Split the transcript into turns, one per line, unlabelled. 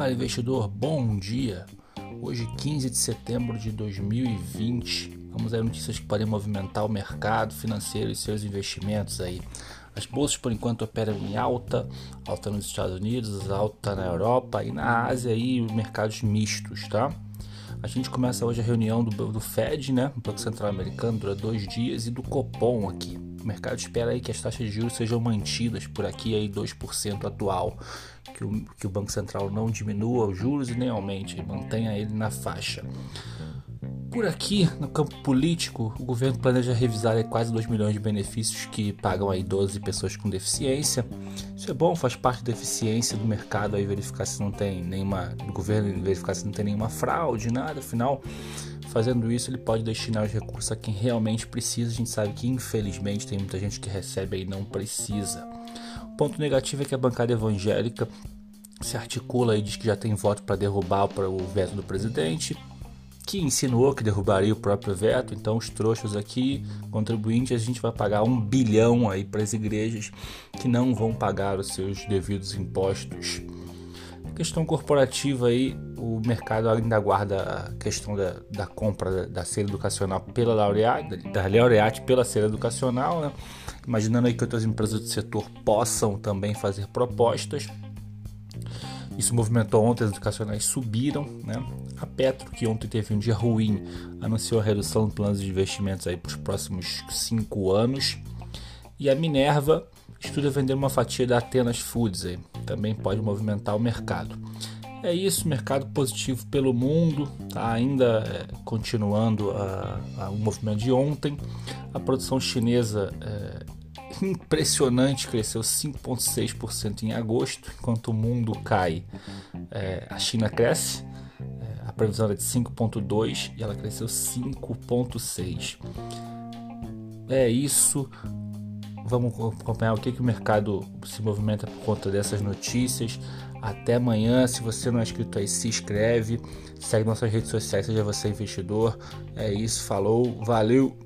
Fala investidor, bom dia. Hoje 15 de setembro de 2020. Vamos a notícias que podem movimentar o mercado financeiro e seus investimentos aí. As bolsas por enquanto operam em alta, alta nos Estados Unidos, alta na Europa e na Ásia aí mercados mistos, tá? A gente começa hoje a reunião do, do Fed, né, Banco Central Americano, dura dois dias, e do Copom aqui. O mercado espera aí que as taxas de juros sejam mantidas por aqui aí 2% atual, que o, que o Banco Central não diminua os juros e nem aumente, mantenha ele na faixa. Por aqui, no campo político, o governo planeja revisar quase 2 milhões de benefícios que pagam aí 12 pessoas com deficiência. É bom, faz parte da eficiência do mercado aí verificar se não tem nenhuma do governo verificar se não tem nenhuma fraude, nada, afinal, fazendo isso ele pode destinar os recursos a quem realmente precisa. A gente sabe que infelizmente tem muita gente que recebe e não precisa. O ponto negativo é que a bancada evangélica se articula e diz que já tem voto para derrubar o veto do presidente que insinuou que derrubaria o próprio veto. Então, os trouxas aqui, contribuintes, a gente vai pagar um bilhão aí para as igrejas que não vão pagar os seus devidos impostos. Questão corporativa aí, o mercado ainda aguarda a questão da, da compra da, da educacional pela Laureate, da Laureate pela cera educacional, né? Imaginando aí que outras empresas do setor possam também fazer propostas. Isso movimentou ontem, as educacionais subiram. Né? A Petro, que ontem teve um dia ruim, anunciou a redução de planos de investimentos para os próximos cinco anos. E a Minerva estuda vender uma fatia da Atenas Foods, aí. também pode movimentar o mercado. É isso, mercado positivo pelo mundo, tá ainda é, continuando a, a, o movimento de ontem. A produção chinesa é, impressionante, cresceu 5,6% em agosto, enquanto o mundo cai. É, a China cresce, é, a previsão era de 5,2% e ela cresceu 5,6%. É isso. Vamos acompanhar o que, que o mercado se movimenta por conta dessas notícias. Até amanhã. Se você não é inscrito aí, se inscreve. Segue nossas redes sociais, seja você investidor. É isso, falou, valeu!